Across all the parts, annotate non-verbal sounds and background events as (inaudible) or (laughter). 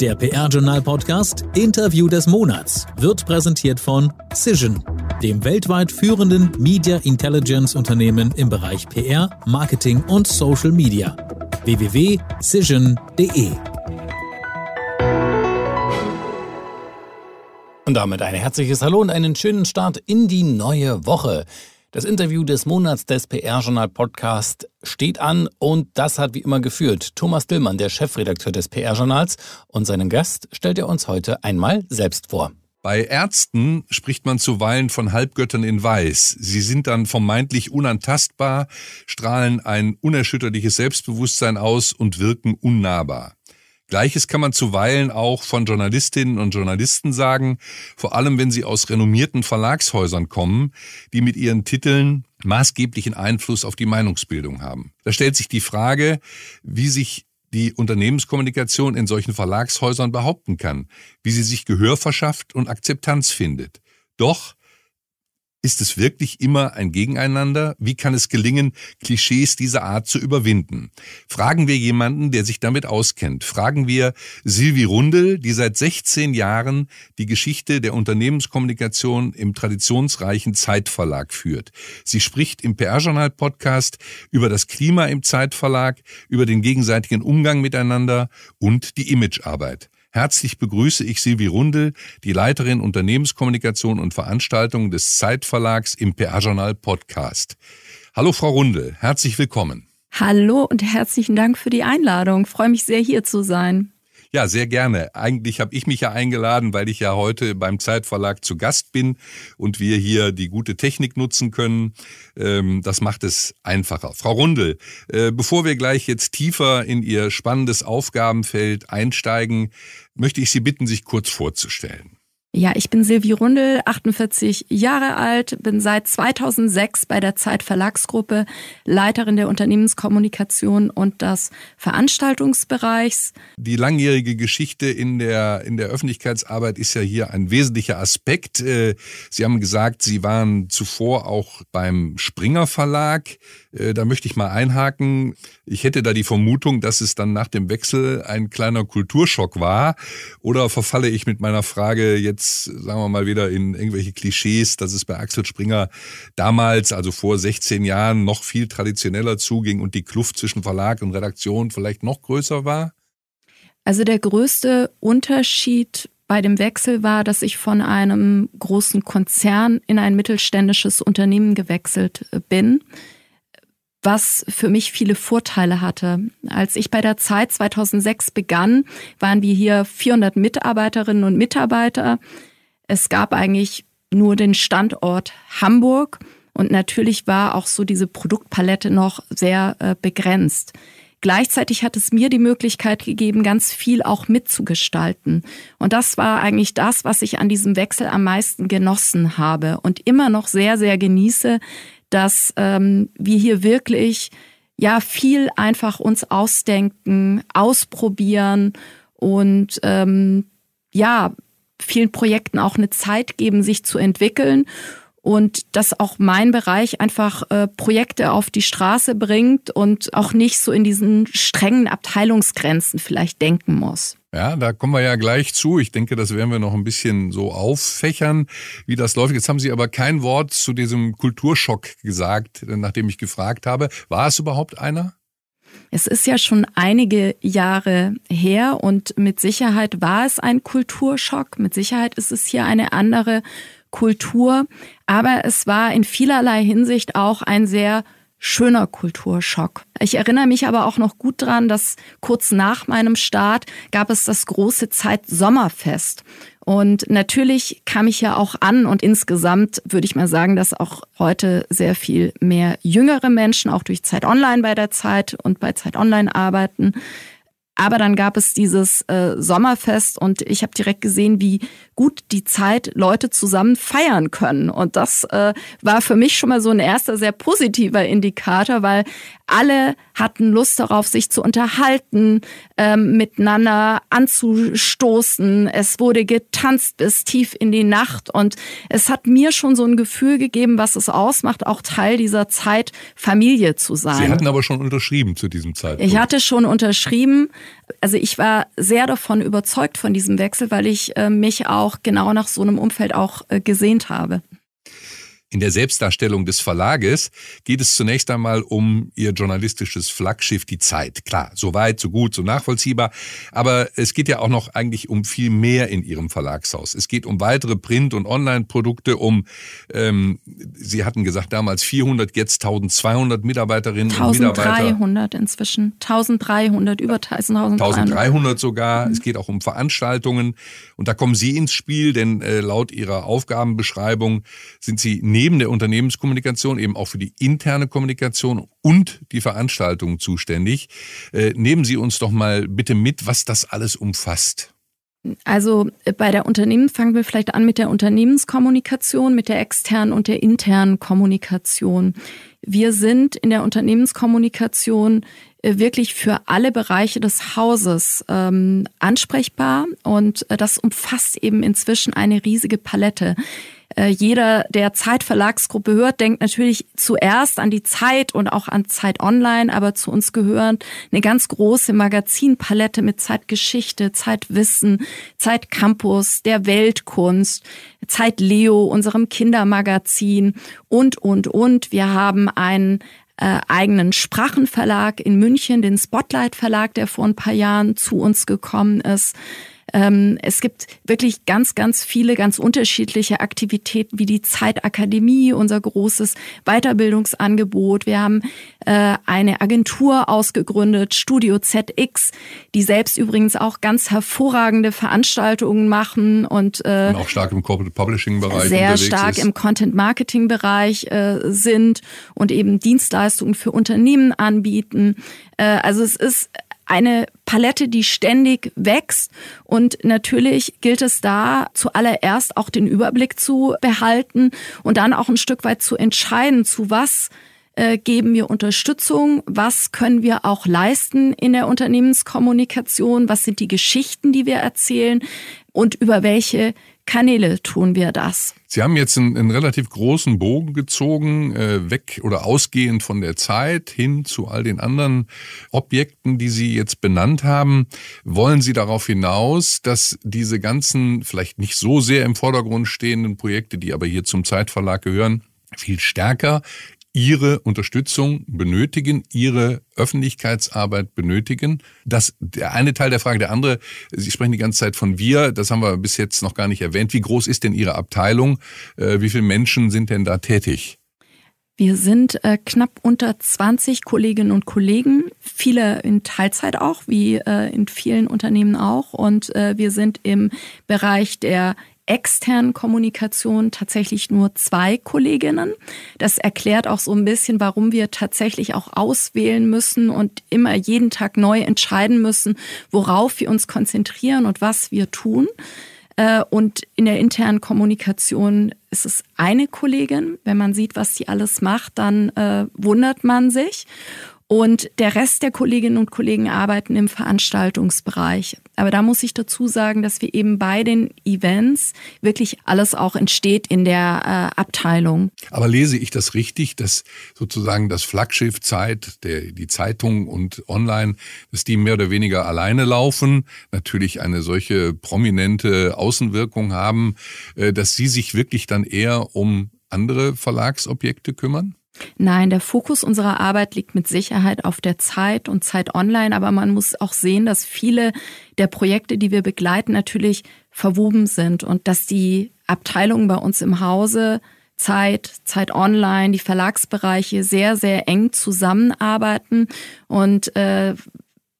Der PR-Journal-Podcast Interview des Monats wird präsentiert von Cision, dem weltweit führenden Media Intelligence-Unternehmen im Bereich PR, Marketing und Social Media. www.cision.de Und damit ein herzliches Hallo und einen schönen Start in die neue Woche. Das Interview des Monats des PR-Journal-Podcast steht an und das hat wie immer geführt Thomas Dillmann, der Chefredakteur des PR-Journals. Und seinen Gast stellt er uns heute einmal selbst vor. Bei Ärzten spricht man zuweilen von Halbgöttern in Weiß. Sie sind dann vermeintlich unantastbar, strahlen ein unerschütterliches Selbstbewusstsein aus und wirken unnahbar. Gleiches kann man zuweilen auch von Journalistinnen und Journalisten sagen, vor allem wenn sie aus renommierten Verlagshäusern kommen, die mit ihren Titeln maßgeblichen Einfluss auf die Meinungsbildung haben. Da stellt sich die Frage, wie sich die Unternehmenskommunikation in solchen Verlagshäusern behaupten kann, wie sie sich Gehör verschafft und Akzeptanz findet. Doch ist es wirklich immer ein Gegeneinander? Wie kann es gelingen, Klischees dieser Art zu überwinden? Fragen wir jemanden, der sich damit auskennt. Fragen wir Silvi Rundel, die seit 16 Jahren die Geschichte der Unternehmenskommunikation im traditionsreichen Zeitverlag führt. Sie spricht im PR-Journal-Podcast über das Klima im Zeitverlag, über den gegenseitigen Umgang miteinander und die Imagearbeit. Herzlich begrüße ich Silvi Rundel, die Leiterin Unternehmenskommunikation und Veranstaltungen des Zeitverlags im PR-Journal Podcast. Hallo Frau Rundel, herzlich willkommen. Hallo und herzlichen Dank für die Einladung. Ich freue mich sehr, hier zu sein. Ja, sehr gerne. Eigentlich habe ich mich ja eingeladen, weil ich ja heute beim Zeitverlag zu Gast bin und wir hier die gute Technik nutzen können. Ähm, das macht es einfacher. Frau Rundel, äh, bevor wir gleich jetzt tiefer in Ihr spannendes Aufgabenfeld einsteigen, möchte ich Sie bitten, sich kurz vorzustellen. Ja, ich bin Silvi Rundel, 48 Jahre alt, bin seit 2006 bei der Zeit Verlagsgruppe Leiterin der Unternehmenskommunikation und des Veranstaltungsbereichs. Die langjährige Geschichte in der, in der Öffentlichkeitsarbeit ist ja hier ein wesentlicher Aspekt. Äh, Sie haben gesagt, Sie waren zuvor auch beim Springer Verlag. Äh, da möchte ich mal einhaken. Ich hätte da die Vermutung, dass es dann nach dem Wechsel ein kleiner Kulturschock war. Oder verfalle ich mit meiner Frage jetzt, sagen wir mal, wieder in irgendwelche Klischees, dass es bei Axel Springer damals, also vor 16 Jahren, noch viel traditioneller zuging und die Kluft zwischen Verlag und Redaktion vielleicht noch größer war? Also der größte Unterschied bei dem Wechsel war, dass ich von einem großen Konzern in ein mittelständisches Unternehmen gewechselt bin was für mich viele Vorteile hatte. Als ich bei der Zeit 2006 begann, waren wir hier 400 Mitarbeiterinnen und Mitarbeiter. Es gab eigentlich nur den Standort Hamburg und natürlich war auch so diese Produktpalette noch sehr äh, begrenzt. Gleichzeitig hat es mir die Möglichkeit gegeben, ganz viel auch mitzugestalten. Und das war eigentlich das, was ich an diesem Wechsel am meisten genossen habe und immer noch sehr, sehr genieße, dass ähm, wir hier wirklich ja viel einfach uns ausdenken, ausprobieren und ähm, ja vielen Projekten auch eine Zeit geben, sich zu entwickeln und dass auch mein Bereich einfach äh, Projekte auf die Straße bringt und auch nicht so in diesen strengen Abteilungsgrenzen vielleicht denken muss. Ja, da kommen wir ja gleich zu. Ich denke, das werden wir noch ein bisschen so auffächern, wie das läuft. Jetzt haben Sie aber kein Wort zu diesem Kulturschock gesagt, nachdem ich gefragt habe. War es überhaupt einer? Es ist ja schon einige Jahre her und mit Sicherheit war es ein Kulturschock. Mit Sicherheit ist es hier eine andere Kultur. Aber es war in vielerlei Hinsicht auch ein sehr schöner Kulturschock. Ich erinnere mich aber auch noch gut dran, dass kurz nach meinem Start gab es das große Zeit Sommerfest. Und natürlich kam ich ja auch an und insgesamt würde ich mal sagen, dass auch heute sehr viel mehr jüngere Menschen auch durch Zeit Online bei der Zeit und bei Zeit Online arbeiten. Aber dann gab es dieses äh, Sommerfest und ich habe direkt gesehen, wie gut die Zeit Leute zusammen feiern können. Und das äh, war für mich schon mal so ein erster sehr positiver Indikator, weil alle hatten Lust darauf, sich zu unterhalten, ähm, miteinander anzustoßen. Es wurde getanzt bis tief in die Nacht und es hat mir schon so ein Gefühl gegeben, was es ausmacht, auch Teil dieser Zeit Familie zu sein. Sie hatten aber schon unterschrieben zu diesem Zeitpunkt. Ich hatte schon unterschrieben Also ich war sehr davon überzeugt von diesem Wechsel, weil ich äh, mich auch genau nach so einem Umfeld auch äh, gesehnt habe. In der Selbstdarstellung des Verlages geht es zunächst einmal um ihr journalistisches Flaggschiff Die Zeit. Klar, so weit, so gut, so nachvollziehbar. Aber es geht ja auch noch eigentlich um viel mehr in ihrem Verlagshaus. Es geht um weitere Print- und Online-Produkte, um, ähm, Sie hatten gesagt damals 400, jetzt 1200 Mitarbeiterinnen 1300 und Mitarbeiter. 1300 inzwischen. 1300, über 1300. 1300 sogar. Mhm. Es geht auch um Veranstaltungen. Und da kommen Sie ins Spiel, denn äh, laut Ihrer Aufgabenbeschreibung sind Sie neben der Unternehmenskommunikation eben auch für die interne Kommunikation und die Veranstaltungen zuständig. Äh, nehmen Sie uns doch mal bitte mit, was das alles umfasst. Also äh, bei der Unternehmen fangen wir vielleicht an mit der Unternehmenskommunikation, mit der externen und der internen Kommunikation. Wir sind in der Unternehmenskommunikation äh, wirklich für alle Bereiche des Hauses ähm, ansprechbar und äh, das umfasst eben inzwischen eine riesige Palette. Äh, jeder, der Zeitverlagsgruppe hört, denkt natürlich zuerst an die Zeit und auch an Zeit Online, aber zu uns gehören eine ganz große Magazinpalette mit Zeitgeschichte, Zeitwissen, Zeitcampus, der Weltkunst, Zeit Leo, unserem Kindermagazin und, und, und. Wir haben einen äh, eigenen Sprachenverlag in München, den Spotlight Verlag, der vor ein paar Jahren zu uns gekommen ist. Ähm, es gibt wirklich ganz, ganz viele, ganz unterschiedliche Aktivitäten wie die Zeitakademie, unser großes Weiterbildungsangebot. Wir haben äh, eine Agentur ausgegründet, Studio ZX, die selbst übrigens auch ganz hervorragende Veranstaltungen machen und, äh, und auch stark im Corporate Publishing Bereich sehr stark ist. im Content Marketing Bereich äh, sind und eben Dienstleistungen für Unternehmen anbieten. Also es ist eine Palette, die ständig wächst. Und natürlich gilt es da zuallererst auch den Überblick zu behalten und dann auch ein Stück weit zu entscheiden, zu was äh, geben wir Unterstützung, was können wir auch leisten in der Unternehmenskommunikation, was sind die Geschichten, die wir erzählen und über welche Kanäle tun wir das. Sie haben jetzt einen, einen relativ großen Bogen gezogen, äh, weg oder ausgehend von der Zeit hin zu all den anderen Objekten, die Sie jetzt benannt haben. Wollen Sie darauf hinaus, dass diese ganzen, vielleicht nicht so sehr im Vordergrund stehenden Projekte, die aber hier zum Zeitverlag gehören, viel stärker ihre Unterstützung benötigen, ihre Öffentlichkeitsarbeit benötigen. Das der eine Teil der Frage, der andere, Sie sprechen die ganze Zeit von wir, das haben wir bis jetzt noch gar nicht erwähnt. Wie groß ist denn Ihre Abteilung? Äh, wie viele Menschen sind denn da tätig? Wir sind äh, knapp unter 20 Kolleginnen und Kollegen, viele in Teilzeit auch, wie äh, in vielen Unternehmen auch. Und äh, wir sind im Bereich der externen Kommunikation tatsächlich nur zwei Kolleginnen. Das erklärt auch so ein bisschen, warum wir tatsächlich auch auswählen müssen und immer jeden Tag neu entscheiden müssen, worauf wir uns konzentrieren und was wir tun. Äh, und in der internen Kommunikation ist es eine Kollegin. Wenn man sieht, was sie alles macht, dann äh, wundert man sich. Und der Rest der Kolleginnen und Kollegen arbeiten im Veranstaltungsbereich. Aber da muss ich dazu sagen, dass wir eben bei den Events wirklich alles auch entsteht in der äh, Abteilung. Aber lese ich das richtig, dass sozusagen das Flaggschiff Zeit, der, die Zeitung und online, dass die mehr oder weniger alleine laufen, natürlich eine solche prominente Außenwirkung haben, äh, dass sie sich wirklich dann eher um andere Verlagsobjekte kümmern? Nein, der Fokus unserer Arbeit liegt mit Sicherheit auf der Zeit und Zeit online, aber man muss auch sehen, dass viele der Projekte, die wir begleiten, natürlich verwoben sind und dass die Abteilungen bei uns im Hause Zeit, Zeit Online, die Verlagsbereiche sehr, sehr eng zusammenarbeiten und äh,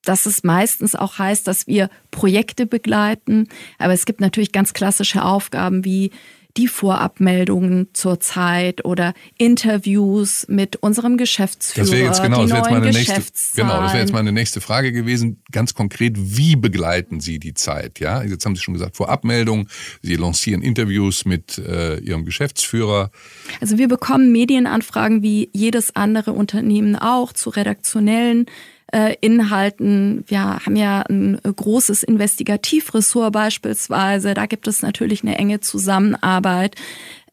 dass es meistens auch heißt, dass wir Projekte begleiten. Aber es gibt natürlich ganz klassische Aufgaben wie die Vorabmeldungen zur Zeit oder Interviews mit unserem Geschäftsführer. Das wäre jetzt genau, das wäre jetzt meine nächste, genau, das wäre jetzt meine nächste Frage gewesen. Ganz konkret, wie begleiten Sie die Zeit? Ja, jetzt haben Sie schon gesagt, Vorabmeldungen. Sie lancieren Interviews mit äh, Ihrem Geschäftsführer. Also wir bekommen Medienanfragen wie jedes andere Unternehmen auch zu redaktionellen Inhalten. Wir haben ja ein großes Investigativressort beispielsweise. Da gibt es natürlich eine enge Zusammenarbeit.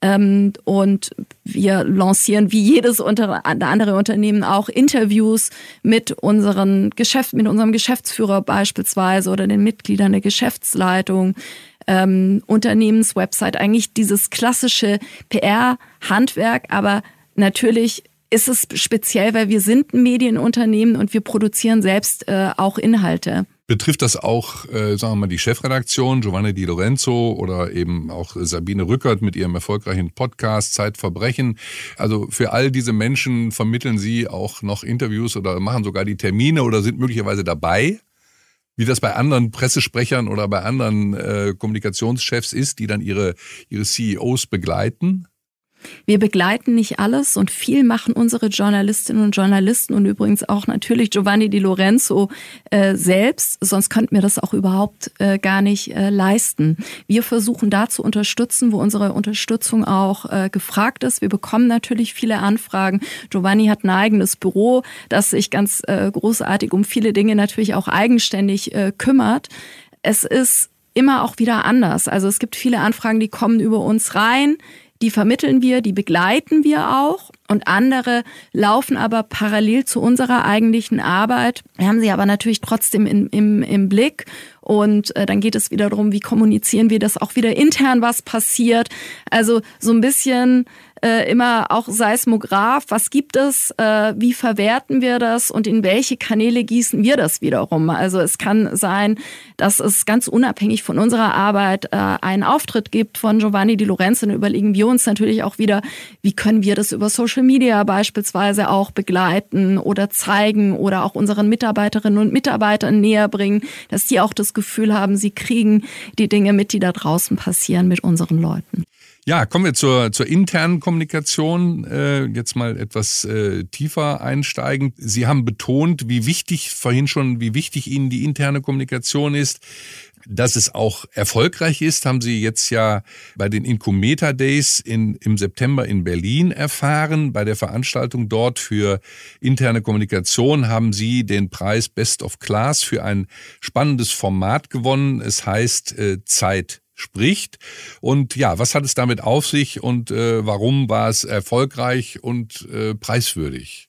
Ähm, und wir lancieren wie jedes andere Unternehmen auch Interviews mit unseren Geschäft, mit unserem Geschäftsführer beispielsweise oder den Mitgliedern der Geschäftsleitung. Ähm, Unternehmenswebsite, eigentlich dieses klassische PR-Handwerk, aber natürlich ist es speziell, weil wir sind ein Medienunternehmen und wir produzieren selbst äh, auch Inhalte. Betrifft das auch, äh, sagen wir mal, die Chefredaktion, Giovanni Di Lorenzo oder eben auch Sabine Rückert mit ihrem erfolgreichen Podcast Zeitverbrechen? Also für all diese Menschen vermitteln Sie auch noch Interviews oder machen sogar die Termine oder sind möglicherweise dabei? Wie das bei anderen Pressesprechern oder bei anderen äh, Kommunikationschefs ist, die dann ihre, ihre CEOs begleiten? Wir begleiten nicht alles und viel machen unsere Journalistinnen und Journalisten und übrigens auch natürlich Giovanni Di Lorenzo äh, selbst, sonst könnten wir das auch überhaupt äh, gar nicht äh, leisten. Wir versuchen da zu unterstützen, wo unsere Unterstützung auch äh, gefragt ist. Wir bekommen natürlich viele Anfragen. Giovanni hat ein eigenes Büro, das sich ganz äh, großartig um viele Dinge natürlich auch eigenständig äh, kümmert. Es ist immer auch wieder anders. Also es gibt viele Anfragen, die kommen über uns rein die vermitteln wir, die begleiten wir auch und andere laufen aber parallel zu unserer eigentlichen Arbeit. Wir haben sie aber natürlich trotzdem in, im, im Blick und äh, dann geht es wieder darum, wie kommunizieren wir das auch wieder intern, was passiert. Also so ein bisschen äh, immer auch Seismograph, was gibt es, äh, wie verwerten wir das und in welche Kanäle gießen wir das wiederum. Also es kann sein, dass es ganz unabhängig von unserer Arbeit äh, einen Auftritt gibt von Giovanni Di Lorenzo. Dann überlegen wir uns natürlich auch wieder, wie können wir das über Social Media beispielsweise auch begleiten oder zeigen oder auch unseren Mitarbeiterinnen und Mitarbeitern näher bringen, dass die auch das Gefühl haben, sie kriegen die Dinge mit, die da draußen passieren mit unseren Leuten. Ja, kommen wir zur, zur internen Kommunikation. Äh, jetzt mal etwas äh, tiefer einsteigend. Sie haben betont, wie wichtig, vorhin schon, wie wichtig Ihnen die interne Kommunikation ist. Dass es auch erfolgreich ist, haben Sie jetzt ja bei den Incometer Days in, im September in Berlin erfahren. Bei der Veranstaltung dort für interne Kommunikation haben Sie den Preis Best of Class für ein spannendes Format gewonnen. Es heißt äh, Zeit spricht. Und ja, was hat es damit auf sich und äh, warum war es erfolgreich und äh, preiswürdig?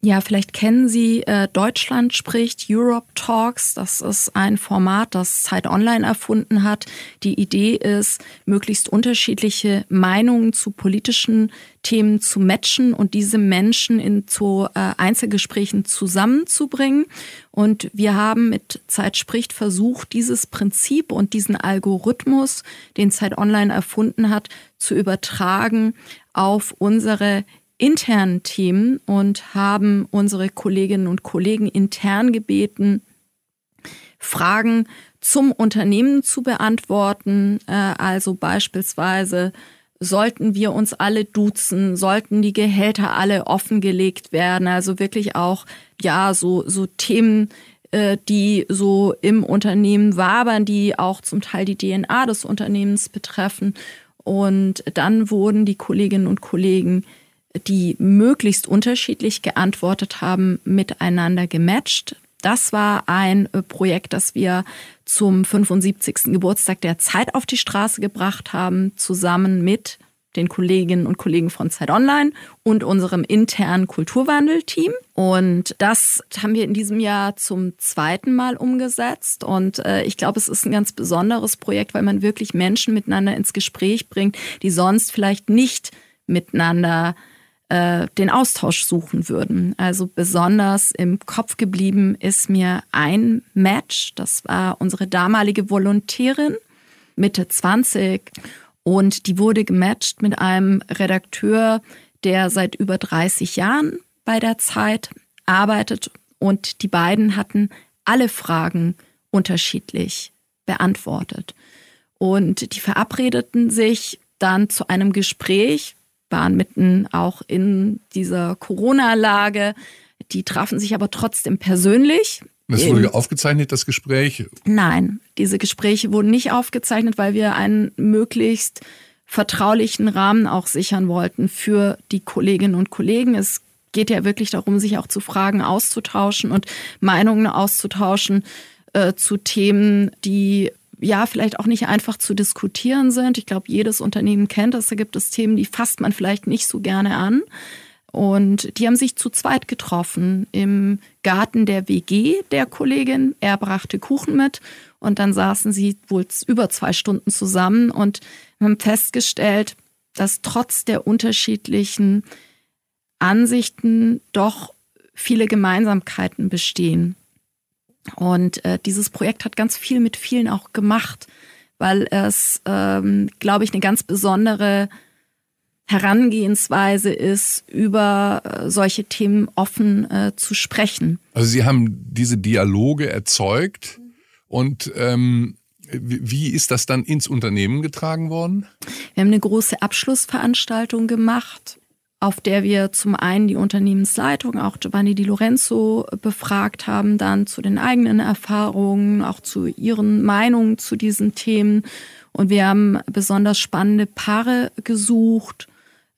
Ja, vielleicht kennen Sie äh, Deutschland spricht, Europe Talks. Das ist ein Format, das Zeit Online erfunden hat. Die Idee ist, möglichst unterschiedliche Meinungen zu politischen Themen zu matchen und diese Menschen in zu äh, Einzelgesprächen zusammenzubringen. Und wir haben mit Zeit spricht versucht, dieses Prinzip und diesen Algorithmus, den Zeit Online erfunden hat, zu übertragen auf unsere internen Themen und haben unsere Kolleginnen und Kollegen intern gebeten, Fragen zum Unternehmen zu beantworten. Äh, also beispielsweise, sollten wir uns alle duzen, sollten die Gehälter alle offengelegt werden, also wirklich auch, ja, so, so Themen, äh, die so im Unternehmen wabern, die auch zum Teil die DNA des Unternehmens betreffen. Und dann wurden die Kolleginnen und Kollegen die möglichst unterschiedlich geantwortet haben, miteinander gematcht. Das war ein äh, Projekt, das wir zum 75. Geburtstag der Zeit auf die Straße gebracht haben, zusammen mit den Kolleginnen und Kollegen von Zeit Online und unserem internen Kulturwandel-Team. Und das haben wir in diesem Jahr zum zweiten Mal umgesetzt. Und äh, ich glaube, es ist ein ganz besonderes Projekt, weil man wirklich Menschen miteinander ins Gespräch bringt, die sonst vielleicht nicht miteinander äh, den Austausch suchen würden. Also besonders im Kopf geblieben ist mir ein Match. Das war unsere damalige Volontärin, Mitte 20. Und die wurde gematcht mit einem Redakteur, der seit über 30 Jahren bei der Zeit arbeitet. Und die beiden hatten alle Fragen unterschiedlich beantwortet. Und die verabredeten sich dann zu einem Gespräch, waren mitten auch in dieser Corona-Lage. Die trafen sich aber trotzdem persönlich. Das wurde aufgezeichnet, das Gespräch? Nein, diese Gespräche wurden nicht aufgezeichnet, weil wir einen möglichst vertraulichen Rahmen auch sichern wollten für die Kolleginnen und Kollegen. Es geht ja wirklich darum, sich auch zu Fragen auszutauschen und Meinungen auszutauschen äh, zu Themen, die ja vielleicht auch nicht einfach zu diskutieren sind. Ich glaube, jedes Unternehmen kennt das. Da gibt es Themen, die fasst man vielleicht nicht so gerne an. Und die haben sich zu zweit getroffen im Garten der WG der Kollegin. Er brachte Kuchen mit und dann saßen sie wohl über zwei Stunden zusammen und haben festgestellt, dass trotz der unterschiedlichen Ansichten doch viele Gemeinsamkeiten bestehen. Und äh, dieses Projekt hat ganz viel mit vielen auch gemacht, weil es, ähm, glaube ich, eine ganz besondere Herangehensweise ist, über äh, solche Themen offen äh, zu sprechen. Also Sie haben diese Dialoge erzeugt und ähm, wie ist das dann ins Unternehmen getragen worden? Wir haben eine große Abschlussveranstaltung gemacht auf der wir zum einen die Unternehmensleitung, auch Giovanni Di Lorenzo, befragt haben, dann zu den eigenen Erfahrungen, auch zu ihren Meinungen zu diesen Themen. Und wir haben besonders spannende Paare gesucht,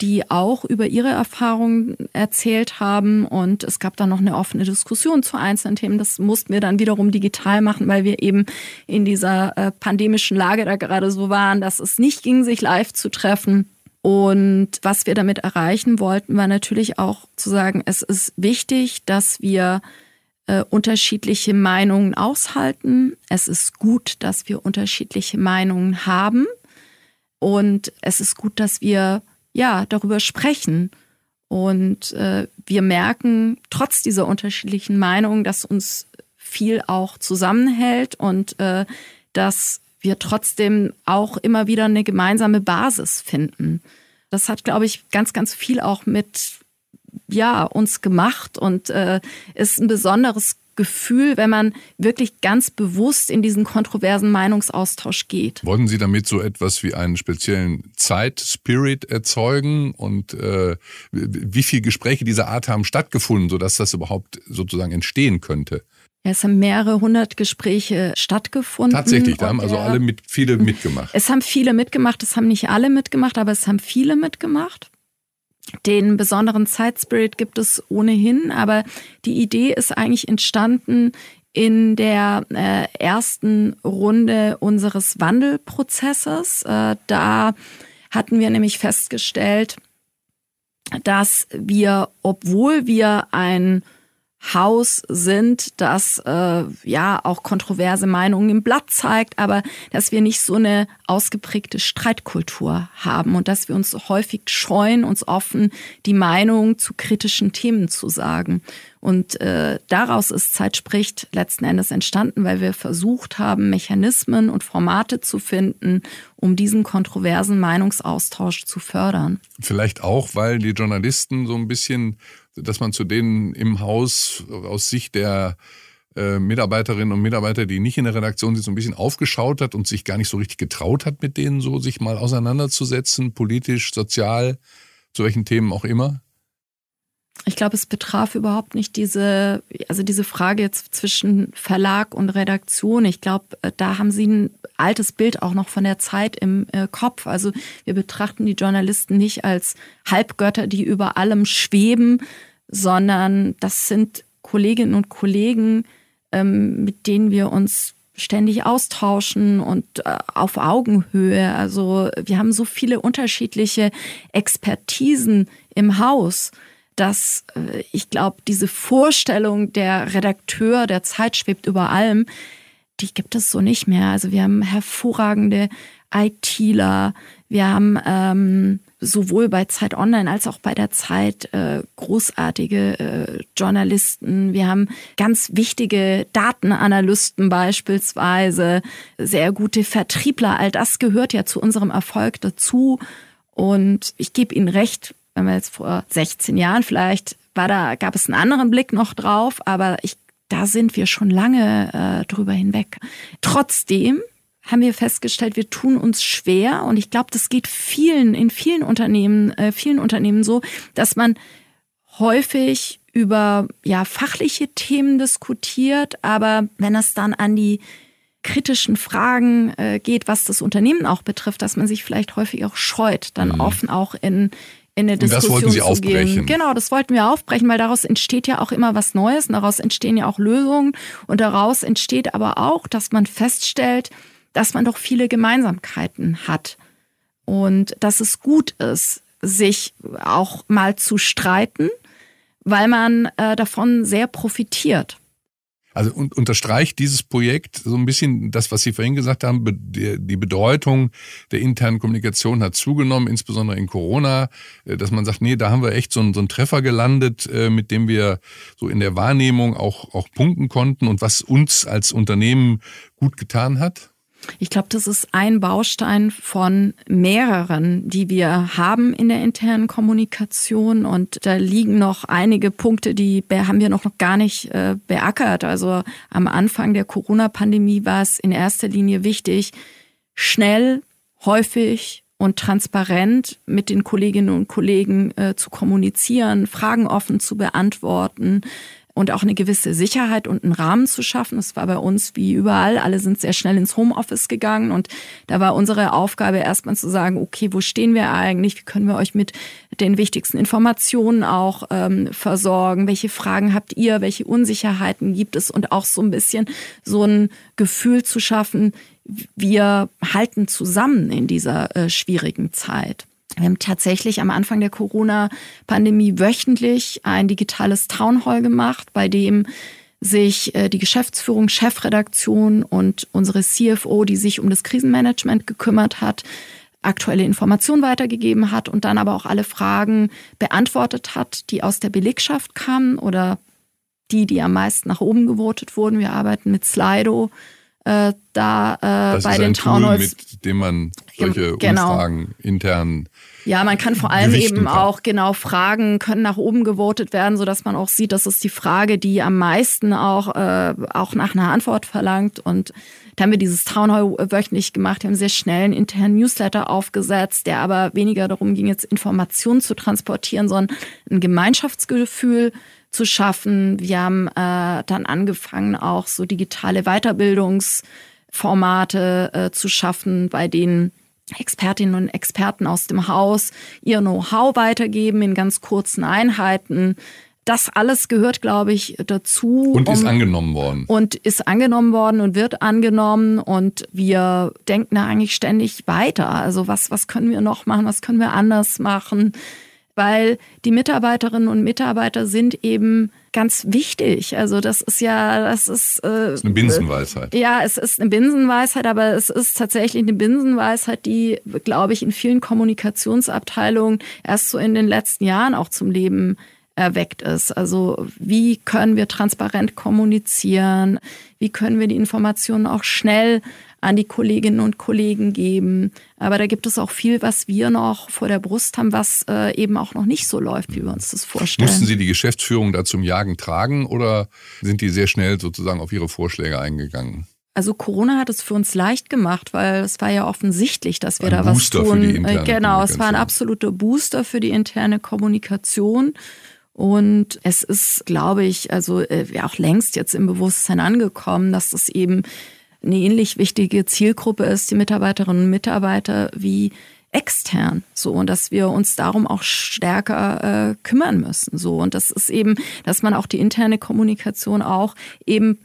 die auch über ihre Erfahrungen erzählt haben. Und es gab dann noch eine offene Diskussion zu einzelnen Themen. Das mussten wir dann wiederum digital machen, weil wir eben in dieser äh, pandemischen Lage da gerade so waren, dass es nicht ging, sich live zu treffen. Und was wir damit erreichen wollten, war natürlich auch zu sagen, es ist wichtig, dass wir äh, unterschiedliche Meinungen aushalten. Es ist gut, dass wir unterschiedliche Meinungen haben. Und es ist gut, dass wir ja darüber sprechen. Und äh, wir merken trotz dieser unterschiedlichen Meinungen, dass uns viel auch zusammenhält und äh, dass wir trotzdem auch immer wieder eine gemeinsame Basis finden. Das hat, glaube ich, ganz, ganz viel auch mit ja, uns gemacht und äh, ist ein besonderes Gefühl, wenn man wirklich ganz bewusst in diesen kontroversen Meinungsaustausch geht. Wollten Sie damit so etwas wie einen speziellen Zeitspirit erzeugen und äh, wie viele Gespräche dieser Art haben stattgefunden, sodass das überhaupt sozusagen entstehen könnte? Ja, es haben mehrere hundert Gespräche stattgefunden. Tatsächlich, da haben also alle mit, viele mitgemacht. Es haben viele mitgemacht, es haben nicht alle mitgemacht, aber es haben viele mitgemacht. Den besonderen Zeitspirit gibt es ohnehin, aber die Idee ist eigentlich entstanden in der äh, ersten Runde unseres Wandelprozesses. Äh, da hatten wir nämlich festgestellt, dass wir, obwohl wir ein Haus sind, das äh, ja auch kontroverse Meinungen im Blatt zeigt, aber dass wir nicht so eine ausgeprägte Streitkultur haben und dass wir uns häufig scheuen, uns offen die Meinung zu kritischen Themen zu sagen. Und äh, daraus ist Zeit spricht letzten Endes entstanden, weil wir versucht haben, Mechanismen und Formate zu finden, um diesen kontroversen Meinungsaustausch zu fördern. Vielleicht auch, weil die Journalisten so ein bisschen, dass man zu denen im Haus aus Sicht der äh, Mitarbeiterinnen und Mitarbeiter, die nicht in der Redaktion sind, so ein bisschen aufgeschaut hat und sich gar nicht so richtig getraut hat, mit denen so sich mal auseinanderzusetzen, politisch, sozial, zu welchen Themen auch immer? Ich glaube, es betraf überhaupt nicht diese, also diese Frage jetzt zwischen Verlag und Redaktion. Ich glaube, äh, da haben Sie ein altes Bild auch noch von der Zeit im äh, Kopf. Also wir betrachten die Journalisten nicht als Halbgötter, die über allem schweben, sondern das sind Kolleginnen und Kollegen, ähm, mit denen wir uns ständig austauschen und äh, auf Augenhöhe. Also wir haben so viele unterschiedliche Expertisen im Haus dass äh, ich glaube, diese Vorstellung, der Redakteur der Zeit schwebt über allem, die gibt es so nicht mehr. Also wir haben hervorragende ITler, wir haben ähm, sowohl bei Zeit Online als auch bei der Zeit äh, großartige äh, Journalisten. Wir haben ganz wichtige Datenanalysten beispielsweise, sehr gute Vertriebler. All das gehört ja zu unserem Erfolg dazu. Und ich gebe Ihnen recht, wenn wir jetzt vor 16 Jahren vielleicht war da, gab es einen anderen Blick noch drauf, aber ich, da sind wir schon lange äh, drüber hinweg. Trotzdem haben wir festgestellt, wir tun uns schwer und ich glaube, das geht vielen, in vielen Unternehmen, äh, vielen Unternehmen so, dass man häufig über ja fachliche Themen diskutiert, aber wenn es dann an die kritischen Fragen äh, geht, was das Unternehmen auch betrifft, dass man sich vielleicht häufig auch scheut, dann mhm. offen auch in in eine Diskussion das wollten Sie aufbrechen. Gehen. Genau, das wollten wir aufbrechen, weil daraus entsteht ja auch immer was Neues, und daraus entstehen ja auch Lösungen und daraus entsteht aber auch, dass man feststellt, dass man doch viele Gemeinsamkeiten hat und dass es gut ist, sich auch mal zu streiten, weil man äh, davon sehr profitiert. Also und, unterstreicht dieses Projekt so ein bisschen das, was Sie vorhin gesagt haben, die Bedeutung der internen Kommunikation hat zugenommen, insbesondere in Corona, äh, dass man sagt, nee, da haben wir echt so einen, so einen Treffer gelandet, äh, mit dem wir so in der Wahrnehmung auch, auch punkten konnten und was uns als Unternehmen gut getan hat? Ich glaube, das ist ein Baustein von mehreren, die wir haben in der internen Kommunikation. Und da liegen noch einige Punkte, die haben wir noch gar nicht äh, beackert. Also am Anfang der Corona-Pandemie war es in erster Linie wichtig, schnell, häufig und transparent mit den Kolleginnen und Kollegen äh, zu kommunizieren, Fragen offen zu beantworten, und auch eine gewisse Sicherheit und einen Rahmen zu schaffen. Das war bei uns wie überall. Alle sind sehr schnell ins Homeoffice gegangen und da war unsere Aufgabe erstmal zu sagen, okay, wo stehen wir eigentlich? Wie können wir euch mit den wichtigsten Informationen auch ähm, versorgen? Welche Fragen habt ihr? Welche Unsicherheiten gibt es? Und auch so ein bisschen so ein Gefühl zu schaffen, wir halten zusammen in dieser äh, schwierigen Zeit. Wir haben tatsächlich am Anfang der Corona-Pandemie wöchentlich ein digitales Townhall gemacht, bei dem sich äh, die Geschäftsführung, Chefredaktion und unsere CFO, die sich um das Krisenmanagement gekümmert hat, aktuelle Informationen weitergegeben hat und dann aber auch alle Fragen beantwortet hat, die aus der Belegschaft kamen oder die, die am meisten nach oben gewotet wurden. Wir arbeiten mit Slido äh, da äh, das bei ist den ein Townhalls. Tool, mit dem man solche genau. Umfragen intern ja, man kann vor allem eben kann. auch genau Fragen können nach oben gewotet werden, so dass man auch sieht, das ist die Frage, die am meisten auch äh, auch nach einer Antwort verlangt und da haben wir dieses Townhall wöchentlich gemacht. Wir haben sehr schnell einen internen Newsletter aufgesetzt, der aber weniger darum ging, jetzt Informationen zu transportieren, sondern ein Gemeinschaftsgefühl zu schaffen. Wir haben äh, dann angefangen, auch so digitale Weiterbildungsformate äh, zu schaffen, bei denen Expertinnen und Experten aus dem Haus ihr Know-how weitergeben in ganz kurzen Einheiten. Das alles gehört, glaube ich, dazu. Und ist um, angenommen worden. Und ist angenommen worden und wird angenommen. Und wir denken da eigentlich ständig weiter. Also was, was können wir noch machen? Was können wir anders machen? Weil die Mitarbeiterinnen und Mitarbeiter sind eben ganz wichtig. Also das ist ja, das ist, äh, das ist eine Binsenweisheit. Ja, es ist eine Binsenweisheit, aber es ist tatsächlich eine Binsenweisheit, die, glaube ich, in vielen Kommunikationsabteilungen erst so in den letzten Jahren auch zum Leben erweckt ist. Also wie können wir transparent kommunizieren? Wie können wir die Informationen auch schnell an die Kolleginnen und Kollegen geben. Aber da gibt es auch viel, was wir noch vor der Brust haben, was äh, eben auch noch nicht so läuft, wie wir uns das vorstellen. Mussten Sie die Geschäftsführung da zum Jagen tragen oder sind die sehr schnell sozusagen auf Ihre Vorschläge eingegangen? Also Corona hat es für uns leicht gemacht, weil es war ja offensichtlich, dass wir ein da Booster was tun. Für die interne genau, es war ein absoluter Booster für die interne Kommunikation. Und es ist, glaube ich, also äh, auch längst jetzt im Bewusstsein angekommen, dass es eben eine ähnlich wichtige Zielgruppe ist, die Mitarbeiterinnen und Mitarbeiter, wie extern so und dass wir uns darum auch stärker äh, kümmern müssen so. Und das ist eben dass man auch die interne Kommunikation auch eben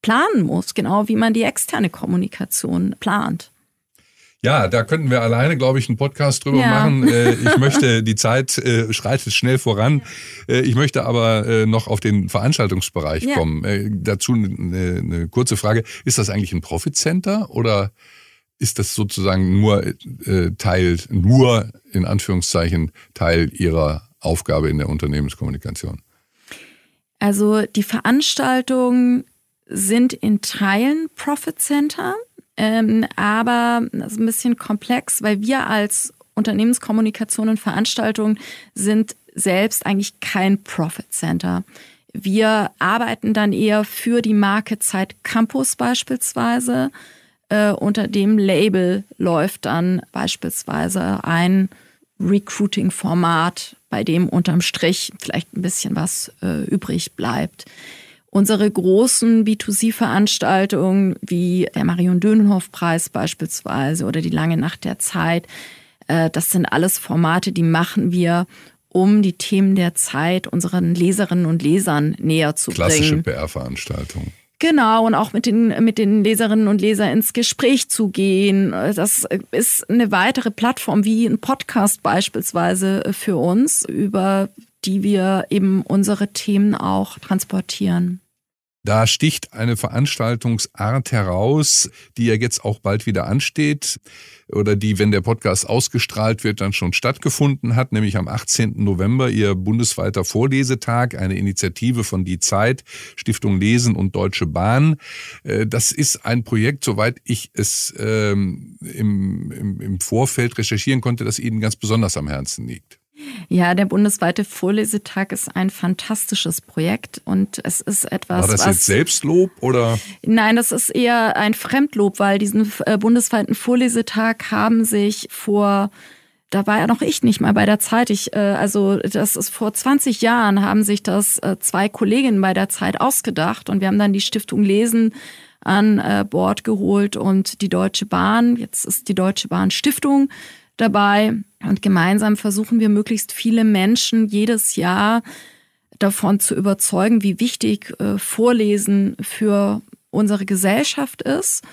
planen muss genau wie man die externe Kommunikation plant ja, da könnten wir alleine, glaube ich, einen Podcast drüber ja. machen. Äh, (laughs) ich möchte, die Zeit äh, schreitet schnell voran. Äh, ich möchte aber noch auf den Veranstaltungsbereich ja. kommen. Dazu eine, eine kurze Frage. Ist das eigentlich ein Profit Center oder ist das sozusagen nur Teil, nur in Anführungszeichen Teil Ihrer Aufgabe in der Unternehmenskommunikation? Also die Veranstaltungen sind in Teilen Profit Center. Ähm, aber das ist ein bisschen komplex, weil wir als Unternehmenskommunikation und Veranstaltungen sind selbst eigentlich kein Profit Center. Wir arbeiten dann eher für die Marke Zeit Campus beispielsweise. Äh, unter dem Label läuft dann beispielsweise ein Recruiting-Format, bei dem unterm Strich vielleicht ein bisschen was äh, übrig bleibt. Unsere großen B2C-Veranstaltungen wie der Marion Dönenhoff-Preis beispielsweise oder die Lange Nacht der Zeit, äh, das sind alles Formate, die machen wir, um die Themen der Zeit unseren Leserinnen und Lesern näher zu Klassische bringen. Klassische PR-Veranstaltung. Genau, und auch mit den, mit den Leserinnen und Lesern ins Gespräch zu gehen. Das ist eine weitere Plattform wie ein Podcast beispielsweise für uns, über die wir eben unsere Themen auch transportieren. Da sticht eine Veranstaltungsart heraus, die ja jetzt auch bald wieder ansteht oder die, wenn der Podcast ausgestrahlt wird, dann schon stattgefunden hat, nämlich am 18. November ihr bundesweiter Vorlesetag, eine Initiative von Die Zeit, Stiftung Lesen und Deutsche Bahn. Äh, das ist ein Projekt, soweit ich es ähm, im, im, im Vorfeld recherchieren konnte, das Ihnen ganz besonders am Herzen liegt. Ja, der bundesweite Vorlesetag ist ein fantastisches Projekt und es ist etwas. War das jetzt Selbstlob oder? Nein, das ist eher ein Fremdlob, weil diesen äh, bundesweiten Vorlesetag haben sich vor da war ja noch ich nicht mal bei der Zeit. Ich, äh, also das ist vor 20 Jahren haben sich das äh, zwei Kolleginnen bei der Zeit ausgedacht und wir haben dann die Stiftung Lesen an äh, Bord geholt und die Deutsche Bahn. Jetzt ist die Deutsche Bahn Stiftung dabei. Und gemeinsam versuchen wir möglichst viele Menschen jedes Jahr davon zu überzeugen, wie wichtig äh, Vorlesen für unsere Gesellschaft ist.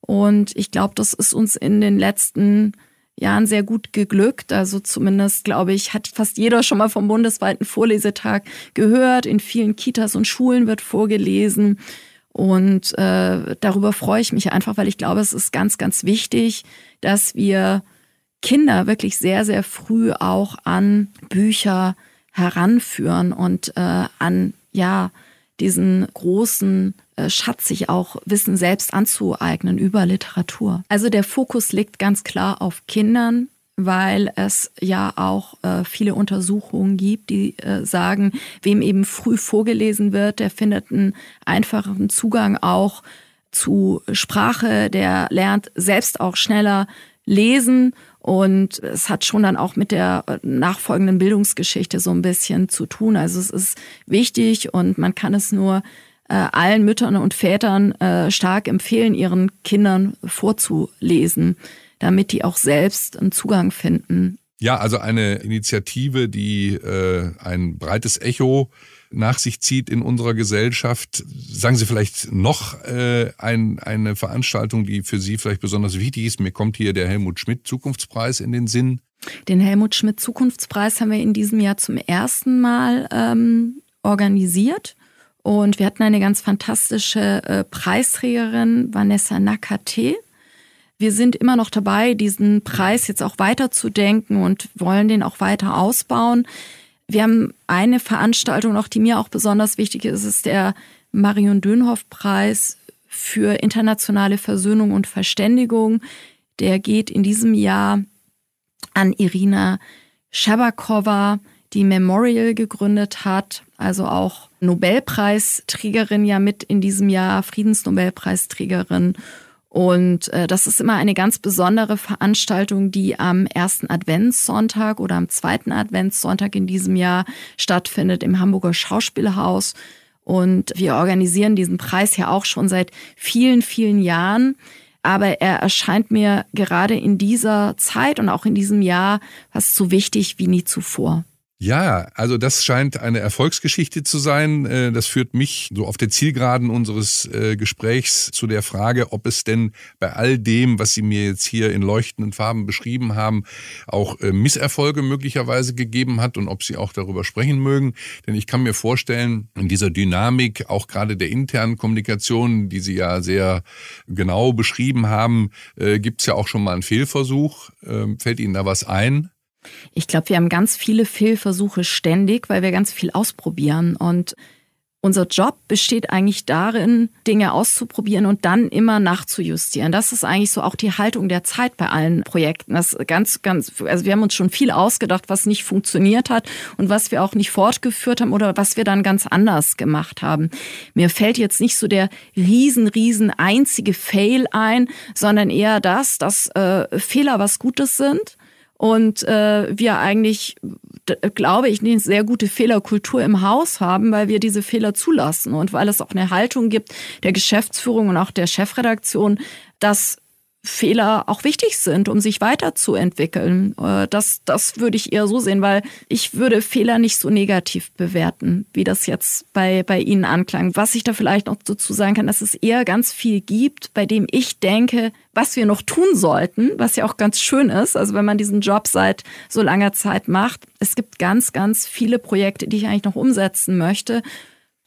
Und ich glaube, das ist uns in den letzten Jahren sehr gut geglückt. Also zumindest, glaube ich, hat fast jeder schon mal vom bundesweiten Vorlesetag gehört. In vielen Kitas und Schulen wird vorgelesen. Und äh, darüber freue ich mich einfach, weil ich glaube, es ist ganz, ganz wichtig, dass wir Kinder wirklich sehr, sehr früh auch an Bücher heranführen und äh, an, ja, diesen großen äh, Schatz sich auch Wissen selbst anzueignen über Literatur. Also der Fokus liegt ganz klar auf Kindern, weil es ja auch äh, viele Untersuchungen gibt, die äh, sagen, wem eben früh vorgelesen wird, der findet einen einfachen Zugang auch zu Sprache, der lernt selbst auch schneller lesen und es hat schon dann auch mit der nachfolgenden Bildungsgeschichte so ein bisschen zu tun. Also es ist wichtig und man kann es nur äh, allen Müttern und Vätern äh, stark empfehlen, ihren Kindern vorzulesen, damit die auch selbst einen Zugang finden. Ja, also eine Initiative, die äh, ein breites Echo nach sich zieht in unserer Gesellschaft. Sagen Sie vielleicht noch äh, ein, eine Veranstaltung, die für Sie vielleicht besonders wichtig ist. Mir kommt hier der Helmut Schmidt Zukunftspreis in den Sinn. Den Helmut Schmidt Zukunftspreis haben wir in diesem Jahr zum ersten Mal ähm, organisiert. Und wir hatten eine ganz fantastische äh, Preisträgerin, Vanessa Nakate. Wir sind immer noch dabei, diesen Preis jetzt auch weiterzudenken und wollen den auch weiter ausbauen. Wir haben eine Veranstaltung noch, die mir auch besonders wichtig ist, ist der Marion Dönhoff-Preis für internationale Versöhnung und Verständigung. Der geht in diesem Jahr an Irina Schabakowa, die Memorial gegründet hat, also auch Nobelpreisträgerin ja mit in diesem Jahr, Friedensnobelpreisträgerin. Und äh, das ist immer eine ganz besondere Veranstaltung, die am ersten Adventssonntag oder am zweiten Adventssonntag in diesem Jahr stattfindet im Hamburger Schauspielhaus. Und wir organisieren diesen Preis ja auch schon seit vielen, vielen Jahren. Aber er erscheint mir gerade in dieser Zeit und auch in diesem Jahr fast so wichtig wie nie zuvor. Ja, also das scheint eine Erfolgsgeschichte zu sein. Äh, das führt mich so auf der Zielgeraden unseres äh, Gesprächs zu der Frage, ob es denn bei all dem, was Sie mir jetzt hier in leuchtenden Farben beschrieben haben, auch äh, Misserfolge möglicherweise gegeben hat und ob Sie auch darüber sprechen mögen. Denn ich kann mir vorstellen, in dieser Dynamik, auch gerade der internen Kommunikation, die Sie ja sehr genau beschrieben haben, gibt es ja auch schon mal einen Fehlversuch. Ähm, fällt Ihnen da was ein? Ich glaube, wir haben ganz viele Fehlversuche ständig, weil wir ganz viel ausprobieren. Und unser Job besteht eigentlich darin, Dinge auszuprobieren und dann immer nachzujustieren. Das ist eigentlich so auch die Haltung der Zeit bei allen Projekten. Das ganz, ganz, also wir haben uns schon viel ausgedacht, was nicht funktioniert hat und was wir auch nicht fortgeführt haben oder was wir dann ganz anders gemacht haben. Mir fällt jetzt nicht so der riesen, riesen einzige Fail ein, sondern eher das, dass äh, Fehler was Gutes sind und äh, wir eigentlich, glaube ich, eine sehr gute Fehlerkultur im Haus haben, weil wir diese Fehler zulassen. Und weil es auch eine Haltung gibt der Geschäftsführung und auch der Chefredaktion, dass Fehler auch wichtig sind, um sich weiterzuentwickeln. Äh, das, das würde ich eher so sehen, weil ich würde Fehler nicht so negativ bewerten, wie das jetzt bei, bei Ihnen anklang. Was ich da vielleicht noch dazu sagen kann, dass es eher ganz viel gibt, bei dem ich denke, was wir noch tun sollten, was ja auch ganz schön ist, also wenn man diesen Job seit so langer Zeit macht. Es gibt ganz, ganz viele Projekte, die ich eigentlich noch umsetzen möchte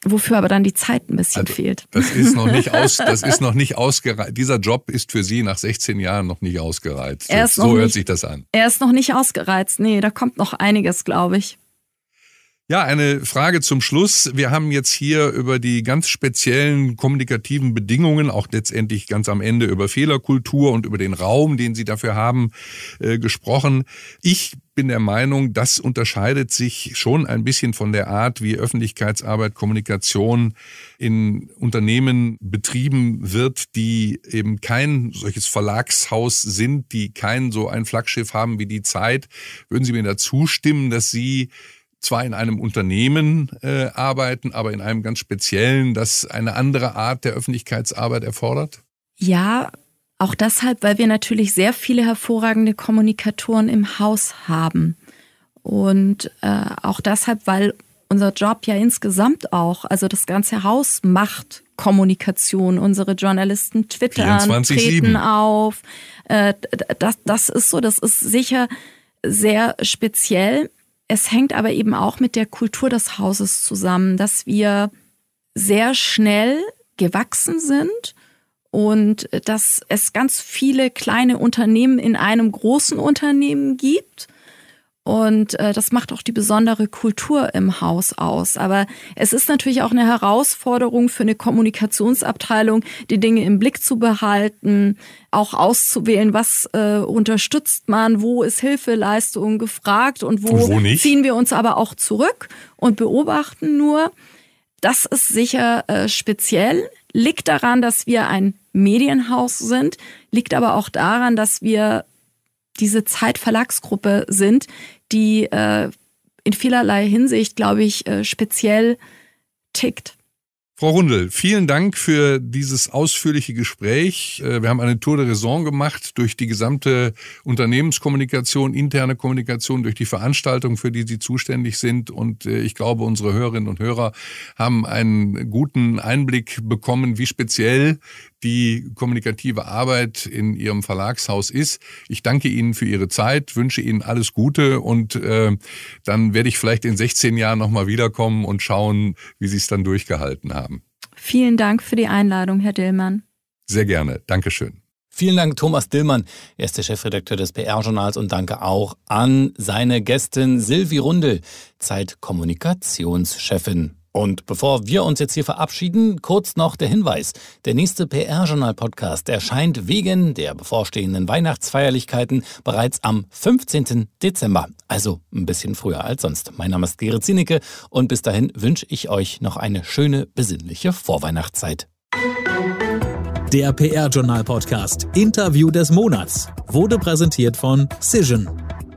wofür aber dann die Zeit ein bisschen also, fehlt. Das ist noch nicht (laughs) aus, das ist noch nicht ausgereizt. Dieser Job ist für Sie nach 16 Jahren noch nicht ausgereizt. Er ist so hört nicht, sich das an. Er ist noch nicht ausgereizt. Nee, da kommt noch einiges, glaube ich. Ja, eine Frage zum Schluss. Wir haben jetzt hier über die ganz speziellen kommunikativen Bedingungen, auch letztendlich ganz am Ende über Fehlerkultur und über den Raum, den Sie dafür haben, äh, gesprochen. Ich bin der Meinung, das unterscheidet sich schon ein bisschen von der Art, wie Öffentlichkeitsarbeit, Kommunikation in Unternehmen betrieben wird, die eben kein solches Verlagshaus sind, die kein so ein Flaggschiff haben wie die Zeit. Würden Sie mir dazu stimmen, dass Sie zwar in einem Unternehmen äh, arbeiten, aber in einem ganz speziellen, das eine andere Art der Öffentlichkeitsarbeit erfordert? Ja, auch deshalb, weil wir natürlich sehr viele hervorragende Kommunikatoren im Haus haben. Und äh, auch deshalb, weil unser Job ja insgesamt auch, also das ganze Haus macht Kommunikation. Unsere Journalisten twittern, treten auf. Äh, das, das ist so, das ist sicher sehr speziell. Es hängt aber eben auch mit der Kultur des Hauses zusammen, dass wir sehr schnell gewachsen sind und dass es ganz viele kleine Unternehmen in einem großen Unternehmen gibt und äh, das macht auch die besondere Kultur im Haus aus. Aber es ist natürlich auch eine Herausforderung für eine Kommunikationsabteilung, die Dinge im Blick zu behalten, auch auszuwählen, was äh, unterstützt man, wo ist Hilfeleistung gefragt und wo, und wo ziehen wir uns aber auch zurück und beobachten nur. Das ist sicher äh, speziell, liegt daran, dass wir ein Medienhaus sind, liegt aber auch daran, dass wir diese Zeitverlagsgruppe sind, die äh, in vielerlei Hinsicht, glaube ich, äh, speziell tickt. Frau Rundel, vielen Dank für dieses ausführliche Gespräch. Äh, wir haben eine Tour de Raison gemacht durch die gesamte Unternehmenskommunikation, interne Kommunikation, durch die Veranstaltung, für die Sie zuständig sind. Und äh, ich glaube, unsere Hörerinnen und Hörer haben einen guten Einblick bekommen, wie speziell die kommunikative Arbeit in Ihrem Verlagshaus ist. Ich danke Ihnen für Ihre Zeit, wünsche Ihnen alles Gute und äh, dann werde ich vielleicht in 16 Jahren nochmal wiederkommen und schauen, wie Sie es dann durchgehalten haben. Vielen Dank für die Einladung, Herr Dillmann. Sehr gerne. Dankeschön. Vielen Dank, Thomas Dillmann. Er ist der Chefredakteur des PR-Journals und danke auch an seine Gästin Silvi Rundel, Zeitkommunikationschefin. Und bevor wir uns jetzt hier verabschieden, kurz noch der Hinweis. Der nächste PR-Journal-Podcast erscheint wegen der bevorstehenden Weihnachtsfeierlichkeiten bereits am 15. Dezember. Also ein bisschen früher als sonst. Mein Name ist Gerrit Zienicke und bis dahin wünsche ich euch noch eine schöne, besinnliche Vorweihnachtszeit. Der PR-Journal-Podcast Interview des Monats wurde präsentiert von Cision